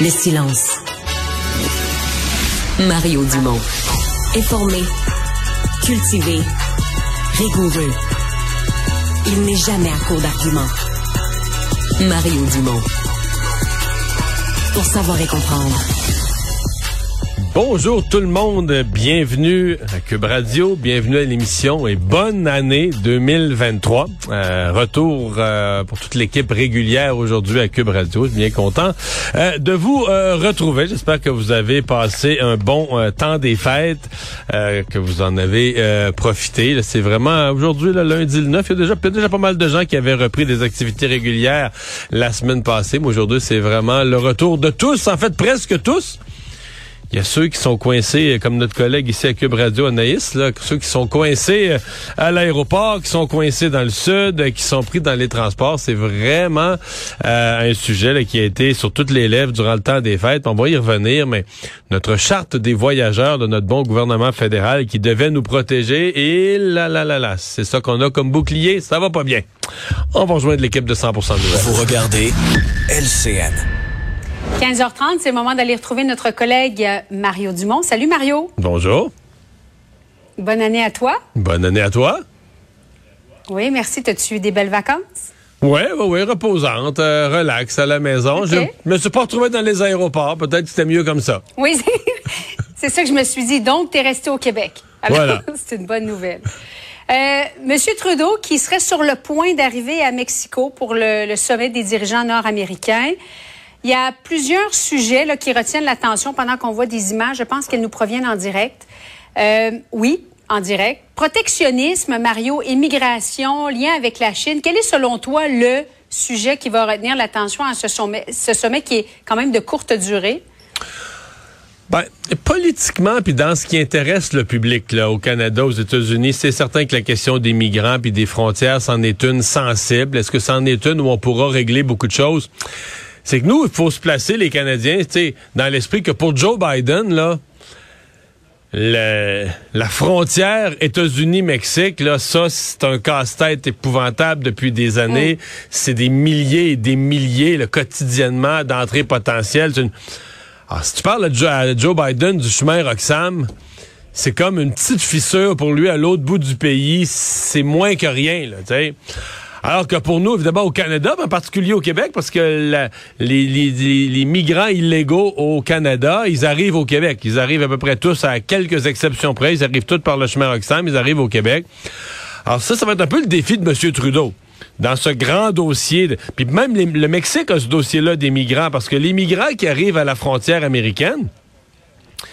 le silence. Mario Dumont. Informé, cultivé, rigoureux. Il n'est jamais à court d'arguments. Mario Dumont. Pour savoir et comprendre. Bonjour tout le monde, bienvenue à Cube Radio, bienvenue à l'émission et bonne année 2023. Euh, retour euh, pour toute l'équipe régulière aujourd'hui à Cube Radio, je suis bien content euh, de vous retrouver. J'espère que vous avez passé un bon temps des fêtes, que vous en avez profité. C'est vraiment aujourd'hui, le lundi le 9, il y, a déjà, il y a déjà pas mal de gens qui avaient repris des activités régulières la semaine passée. Mais aujourd'hui, c'est vraiment le retour de tous, en fait presque tous. Il y a ceux qui sont coincés, comme notre collègue ici à Cube Radio, Anaïs, là, ceux qui sont coincés euh, à l'aéroport, qui sont coincés dans le sud, euh, qui sont pris dans les transports. C'est vraiment euh, un sujet là, qui a été sur toutes les lèvres durant le temps des fêtes. On va y revenir, mais notre charte des voyageurs de notre bon gouvernement fédéral qui devait nous protéger, et là, là, là, là, c'est ça qu'on a comme bouclier. Ça va pas bien. On va rejoindre l'équipe de 100% Nouvelles. Vous regardez LCN. 15h30, c'est le moment d'aller retrouver notre collègue euh, Mario Dumont. Salut Mario. Bonjour. Bonne année à toi. Bonne année à toi. Oui, merci. T'as-tu eu des belles vacances? Oui, oui, oui, reposante, euh, relax à la maison. Ok. Je me suis pas retrouvé dans les aéroports. Peut-être que c'était mieux comme ça. Oui, c'est- ça que je me suis dit. Donc, t'es resté au Québec. Alors, Voilà. c'est une bonne nouvelle. Euh, Monsieur Trudeau, qui serait sur le point d'arriver à Mexico pour le, le sommet des dirigeants nord-américains. Il y a plusieurs sujets qui retiennent l'attention pendant qu'on voit des images. Je pense qu'elles nous proviennent en direct. Euh, oui, en direct. Protectionnisme, Mario, immigration, lien avec la Chine. Quel est selon toi le sujet qui va retenir l'attention à ce sommet, qui est quand même de courte durée? Ben, politiquement, puis dans ce qui intéresse le public au Canada, aux États-Unis, c'est certain que la question des migrants puis des frontières, c'en est une sensible. Est-ce que c'en est une où on pourra régler beaucoup de choses? C'est que nous, il faut se placer, les Canadiens, dans l'esprit que pour Joe Biden, là, le- la frontière États-Unis-Mexique, là, ça, c'est un casse-tête épouvantable depuis des années. C'est des milliers et des milliers, là, quotidiennement, d'entrées potentielles. Une- alors, si tu parles à Joe, à Joe Biden du chemin Roxham, c'est comme une petite fissure pour lui à l'autre bout du pays. C'est moins que rien, là, tu sais. Alors que pour nous, évidemment, au Canada, mais en particulier au Québec, parce que les, migrants illégaux au Canada, ils arrivent au Québec. Ils arrivent à peu près tous, à quelques exceptions près, ils arrivent tous par le chemin Roxham, ils arrivent au Québec. Alors ça, ça va être un peu le défi de M. Trudeau. Dans ce grand dossier, puis même le Mexique a ce dossier-là des migrants, parce que les migrants qui arrivent à la frontière américaine,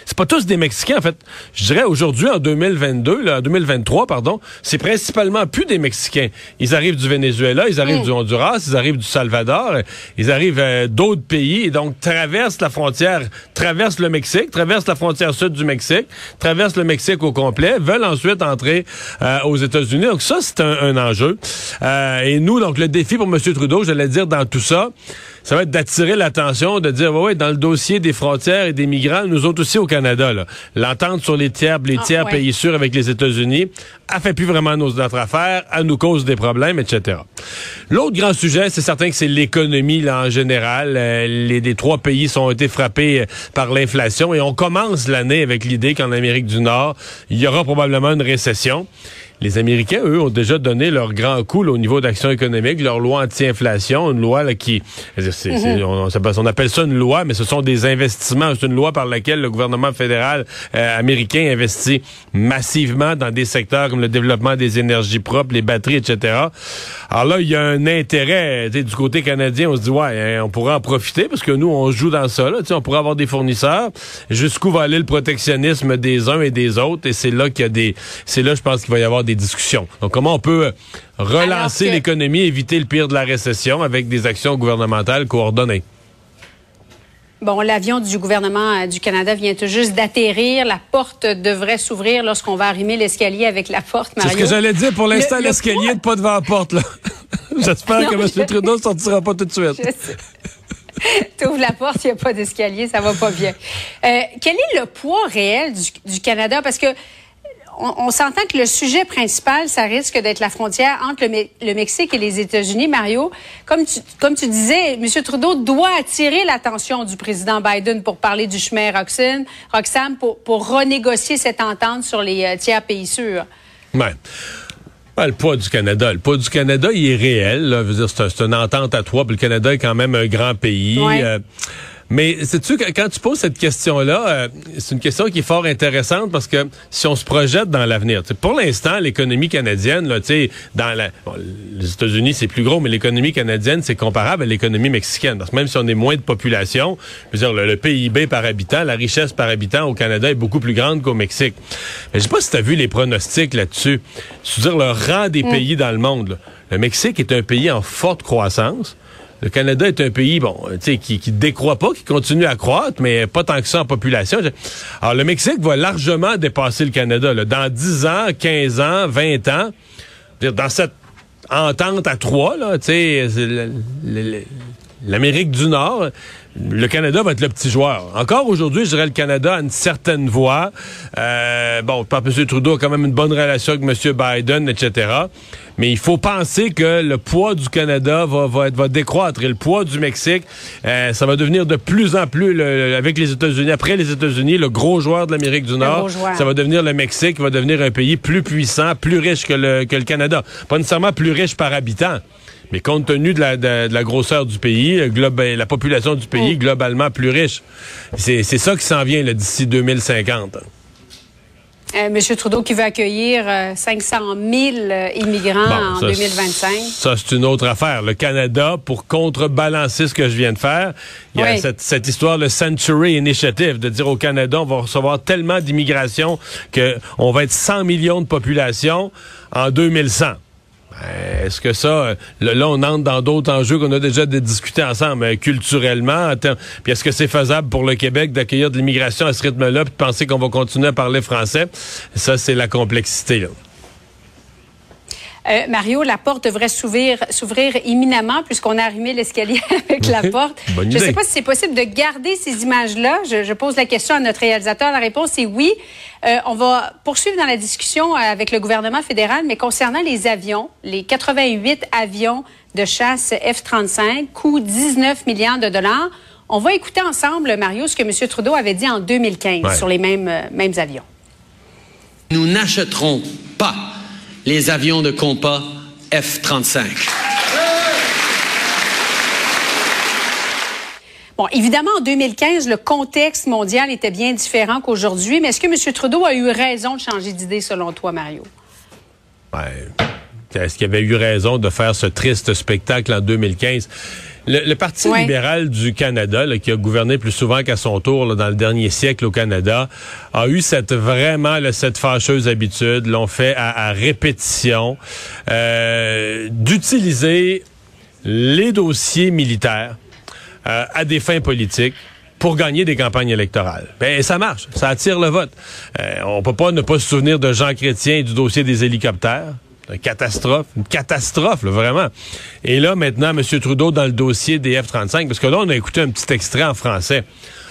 c'est pas tous des Mexicains, en fait. Je dirais aujourd'hui, en 2022, là, en 2023, pardon, c'est principalement plus des Mexicains. Ils arrivent du Venezuela, ils arrivent du Honduras, ils arrivent du Salvador, ils arrivent euh, d'autres pays, et donc traversent la frontière, traversent le Mexique, traversent la frontière sud du Mexique, traversent le Mexique au complet, veulent ensuite entrer euh, aux États-Unis. Donc ça, c'est un, un enjeu. Euh, et nous, donc le défi pour M. Trudeau, j'allais dire dans tout ça, ça va être d'attirer l'attention, de dire, ouais, ouais, dans le dossier des frontières et des migrants, nous autres aussi au Canada, l'entente sur les tiers, les Ah, tiers ouais. pays sûrs avec les États-Unis, a fait plus vraiment nos, notre affaire, elle nous cause des problèmes, etc. L'autre grand sujet, c'est certain que c'est l'économie, là, en général. Euh, les, les trois pays sont été frappés euh, par l'inflation et on commence l'année avec l'idée qu'en Amérique du Nord, il y aura probablement une récession. Les Américains, eux, ont déjà donné leur grand coup au niveau d'action économique, leur loi anti-inflation, une loi là, qui... Mhm. on, appelle ça une loi, mais ce sont des investissements. C'est une loi par laquelle le gouvernement fédéral euh, américain investit massivement dans des secteurs comme le développement des énergies propres, les batteries, etc. Alors là, il y a un intérêt du côté canadien. On se dit, ouais, hein, on pourrait en profiter parce que nous, on joue dans ça. Là, on pourrait avoir des fournisseurs. Jusqu'où va aller le protectionnisme des uns et des autres? Et c'est là qu'il y a des... C'est là, je pense qu'il va y avoir des discussions. Donc, comment on peut relancer l'économie, éviter le pire de la récession avec des actions gouvernementales coordonnées? Bon, l'avion du gouvernement euh, du Canada vient tout juste d'atterrir. La porte devrait s'ouvrir lorsqu'on va arrimer l'escalier avec la porte, Mario. C'est ce que j'allais dire. Pour l'instant, l'escalier n'est pas devant la porte. là. J'espère que M. Trudeau ne sortira pas tout de suite. tu ouvres la porte, il n'y a pas d'escalier, ça va pas bien. Euh, quel est le poids réel du, du Canada? Parce que on, s'entend que le sujet principal, ça risque d'être la frontière entre le, Mexique et les États-Unis. Mario, comme tu, comme tu disais, M. Trudeau doit attirer l'attention du président Biden pour parler du chemin Roxane, Roxham, pour, pour renégocier cette entente sur les euh, tiers pays sûrs. Ouais. le poids du Canada. Le poids du Canada, il est réel. C'est une entente à trois. Puis le Canada est quand même un grand pays. Euh, mais sais-tu, quand tu poses cette question-là, euh, c'est une question qui est fort intéressante parce que si on se projette dans l'avenir, pour l'instant, l'économie canadienne, là, dans la, les États-Unis, c'est plus gros, mais l'économie canadienne, c'est comparable à l'économie mexicaine. Parce que même si on est moins de population, je veux dire, le, PIB par habitant, la richesse par habitant au Canada est beaucoup plus grande qu'au Mexique. Mais je sais pas si tu as vu les pronostics là-dessus. Je veux dire, le rang des mm. pays dans le monde. Le Mexique est un pays en forte croissance. Le Canada est un pays, bon, tu sais, qui, qui décroît pas, qui continue à croître, mais pas tant que ça en population. Alors, le Mexique va largement dépasser le Canada, dans 10 ans, 15 ans, 20 ans. Dans cette entente à trois, là, tu sais, l'Amérique du Nord, le Canada va être le petit joueur. Encore aujourd'hui, je dirais le Canada a une certaine voix. Euh, bon, M. Trudeau a quand même une bonne relation avec M. Biden, etc. Mais il faut penser que le poids du Canada va, va, va décroître et le poids du Mexique, euh, ça va devenir de plus en plus, avec les États-Unis, après les États-Unis, le gros joueur de l'Amérique du Nord, ça va devenir le Mexique, va devenir un pays plus puissant, plus riche que le, que le Canada. Pas nécessairement plus riche par habitant. Mais compte tenu de la, de, la grosseur du pays, euh, la population du pays mm. globalement plus riche. C'est ça qui s'en vient d'ici 2050. Euh, Monsieur Trudeau qui veut accueillir 500 euh, 000 immigrants en 2025. Ça, c'est une autre affaire. Le Canada, pour contrebalancer ce que je viens de faire, il y a cette, cette, histoire, le Century Initiative, de dire au Canada, on va recevoir tellement d'immigration qu'on va être 100 millions de population en 2100. Euh, est-ce que ça, euh, là, on entre dans d'autres enjeux qu'on a déjà discuté ensemble, euh, culturellement, puis est-ce que c'est faisable pour le Québec d'accueillir de l'immigration à ce rythme-là, puis de penser qu'on va continuer à parler français? Ça, c'est la complexité. Là. Euh, Mario, la porte devrait s'ouvrir, s'ouvrir imminemment puisqu'on a arrimé l'escalier avec la porte. je ne sais pas si c'est possible de garder ces images-là. Je, pose la question à notre réalisateur. La réponse est oui. Euh, on va poursuivre dans la discussion euh, avec le gouvernement fédéral, mais concernant les avions, les 88 avions de chasse F-35, coût 19 milliards de dollars. On va écouter ensemble, Mario, ce que M. Trudeau avait dit en 2015 sur les mêmes, mêmes avions. Nous n'achèterons pas les avions de compas F-35. Bon, évidemment, en 2015, le contexte mondial était bien différent qu'aujourd'hui, mais est-ce que M. Trudeau a eu raison de changer d'idée, selon toi, Mario? Est-ce qu'il avait eu raison de faire ce triste spectacle en 2015? Le, Parti libéral du Canada, qui a gouverné plus souvent qu'à son tour dans le dernier siècle au Canada, a eu cette vraiment cette fâcheuse habitude, l'ont fait à, répétition, euh, d'utiliser les dossiers militaires euh, à des fins politiques pour gagner des campagnes électorales. Ben ça marche, ça attire le vote. Euh, on peut pas ne pas se souvenir de Jean Chrétien et du dossier des hélicoptères. Une catastrophe, une catastrophe, vraiment. Et là, maintenant, M. Trudeau dans le dossier des F-35, parce que là, on a écouté un petit extrait en français.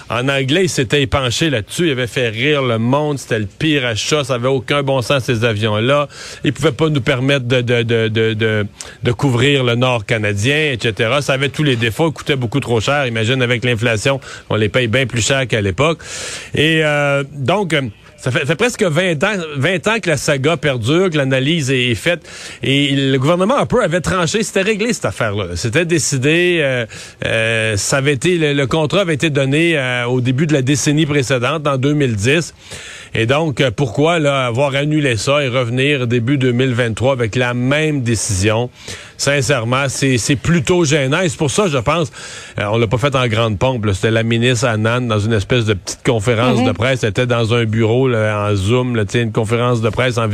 En anglais, il s'était épanché là-dessus. Il avait fait rire le monde. C'était le pire achat. Ça avait aucun bon sens, ces avions-là. Ils pouvaient pas nous permettre de, de, de, de, de couvrir le nord canadien, etc. Ça avait tous les défauts. coûtait beaucoup trop cher. Imagine, avec l'inflation, on les paye bien plus cher qu'à l'époque. Et euh, donc Ça fait, presque 20 ans, 20 ans que la saga perdure, que l'analyse est, faite. Et le gouvernement un peu avait tranché, c'était réglé cette affaire-là. C'était décidé, euh, euh, ça avait été, le, contrat avait été donné euh, au début de la décennie précédente, en 2010. Et donc, pourquoi là, avoir annulé ça et revenir début 2023 avec la même décision? Sincèrement, c'est plutôt gênant. Et c'est pour ça, je pense, on l'a pas fait en grande pompe. C'était la ministre Annan dans une espèce de petite conférence mm-hmm. de presse. Elle était dans un bureau en Zoom, là, une conférence de presse en,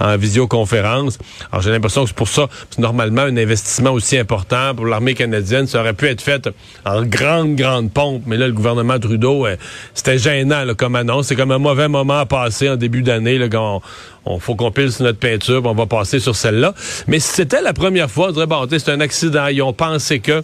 en visioconférence. Alors j'ai l'impression que c'est pour ça, normalement, un investissement aussi important pour l'armée canadienne, ça aurait pu être fait en grande, grande pompe. Mais là, le gouvernement Trudeau, euh, c'était gênant là, comme annonce. C'est comme un mauvais moment à passer en début d'année, quand on, faut qu'on pile sur notre peinture, on va passer sur celle-là. Mais c'était la première fois, on dirait, c'est un accident. Ils ont pensé que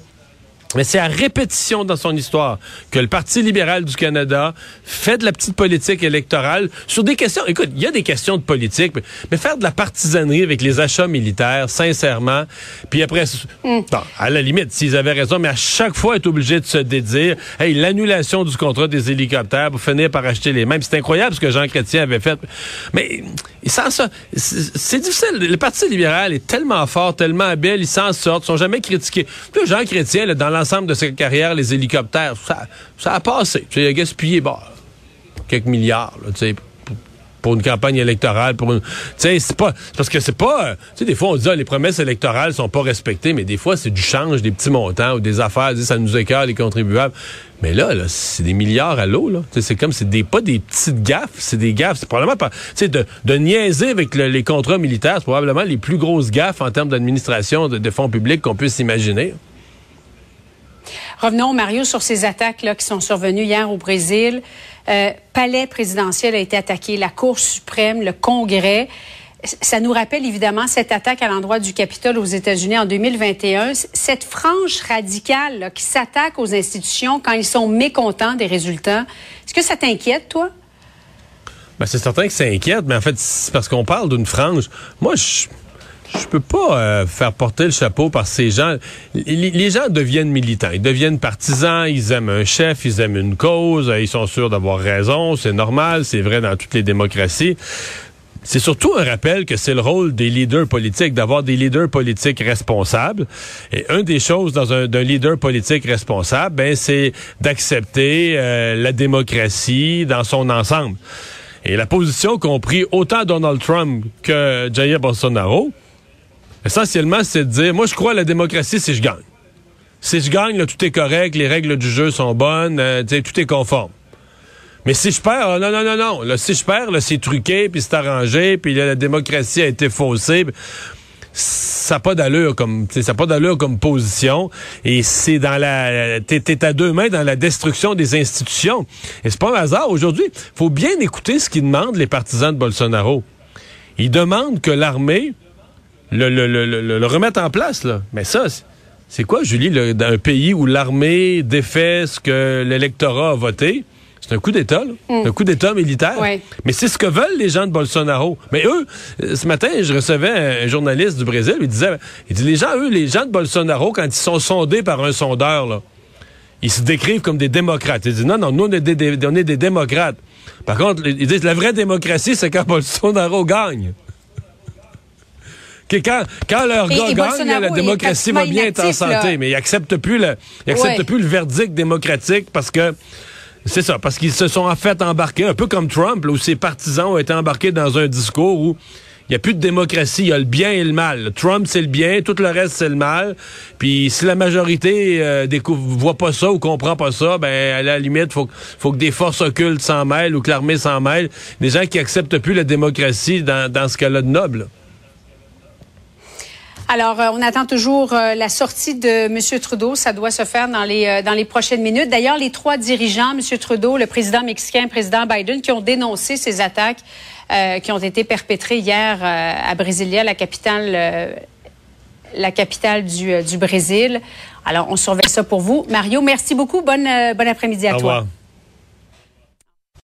mais c'est à répétition dans son histoire que le Parti libéral du Canada fait de la petite politique électorale sur des questions. Écoute, il y a des questions de politique, mais, faire de la partisanerie avec les achats militaires, sincèrement, puis après, mm. à la limite, s'ils avaient raison, mais à chaque fois être obligé de se dédire, hey, l'annulation du contrat des hélicoptères pour finir par acheter les mêmes. C'est incroyable ce que Jean Chrétien avait fait. Mais sans ça, c'est difficile. Le Parti libéral est tellement fort, tellement habile, ils s'en sortent, ils sont jamais critiqués. Puis Jean Chrétien, là, dans l'ensemble de sa carrière, les hélicoptères, ça, ça a passé. il a gaspillé quelques milliards pour une campagne électorale, pour c'est pas parce que c'est pas, tu sais, des fois on dit ah, les promesses électorales sont pas respectées, mais des fois c'est du change, des petits montants ou des affaires, ça nous écarte les contribuables. Mais là, c'est des milliards à l'eau, là. C'est comme, c'est des, pas des petites gaffes, c'est des gaffes. C'est probablement pas, tu de, de niaiser avec les contrats militaires, c'est probablement les plus grosses gaffes en termes d'administration de fonds publics qu'on puisse imaginer. Revenons, Mario, sur ces attaques là, qui sont survenues hier au Brésil. Euh, palais présidentiel a été attaqué, la Cour suprême, le Congrès. Ça nous rappelle évidemment cette attaque à l'endroit du Capitole aux États-Unis en 2021. Cette frange radicale qui s'attaque aux institutions quand ils sont mécontents des résultats. Est-ce que ça t'inquiète, toi? Ben, c'est certain que ça inquiète, mais en fait, c'est parce qu'on parle d'une frange. Moi, je je peux pas euh, faire porter le chapeau par ces gens. Les, gens deviennent militants, ils deviennent partisans, ils aiment un chef, ils aiment une cause, euh, ils sont sûrs d'avoir raison, c'est normal, c'est vrai dans toutes les démocraties. C'est surtout un rappel que c'est le rôle des leaders politiques, d'avoir des leaders politiques responsables. Et une des choses d'un leader politique responsable, ben c'est d'accepter euh, la démocratie dans son ensemble. Et la position qu'ont pris autant Donald Trump que Jair Bolsonaro, Essentiellement, c'est de dire, moi, je crois à la démocratie si je gagne. Si je gagne, tout est correct, les règles du jeu sont bonnes, euh, tout est conforme. Mais si je perds, euh, non, non, non, non. Si je perds, c'est truqué, puis c'est arrangé, puis la démocratie a été faussée. Ça n'a pas d'allure comme, ça pas d'allure comme position. Et c'est dans la, t'es, à deux mains dans la destruction des institutions. Et c'est pas un hasard. Aujourd'hui, faut bien écouter ce qu'ils demandent les partisans de Bolsonaro. Ils demandent que l'armée le, le, le, le, remettre en place. Là. Mais ça, c'est quoi, Julie, dans un pays où l'armée défait ce que l'électorat a voté? C'est un coup d'État, mm. un coup d'État militaire. Mais c'est ce que veulent les gens de Bolsonaro. Mais eux, euh, ce matin, je recevais un journaliste du Brésil, il disait, il dit, les gens, eux, les gens de Bolsonaro, quand ils sont sondés par un sondeur, là, ils se décrivent comme des démocrates. Ils disent, non, non, nous, on est des, on est des démocrates. Par contre, ils disent, la vraie démocratie, c'est quand Bolsonaro gagne quand, quand leur gars gagne, la démocratie va bien être en santé, mais ils n'acceptent plus, le, plus le verdict démocratique parce que c'est ça, parce qu'ils se sont en fait embarqués, un peu comme Trump, où ses partisans ont été embarqués dans un discours où il n'y a plus de démocratie, il y a le bien et le mal. Trump, c'est le bien, tout le reste, c'est le mal. Puis si la majorité euh, voit pas ça ou comprend pas ça, ben à la limite, faut, faut que des forces occultes s'en mêlent ou que l'armée s'en mêle. Des gens qui acceptent plus la démocratie dans, dans ce cas-là de noble. Alors, euh, on attend toujours euh, la sortie de M. Trudeau. Ça doit se faire dans les, euh, dans les prochaines minutes. D'ailleurs, les trois dirigeants, M. Trudeau, le président mexicain, le président Biden, qui ont dénoncé ces attaques qui ont été perpétrées hier à Brasilia, la capitale, la capitale du, du Brésil. Alors, on surveille ça pour vous. Mario, merci beaucoup. Bonne, bon après-midi à toi.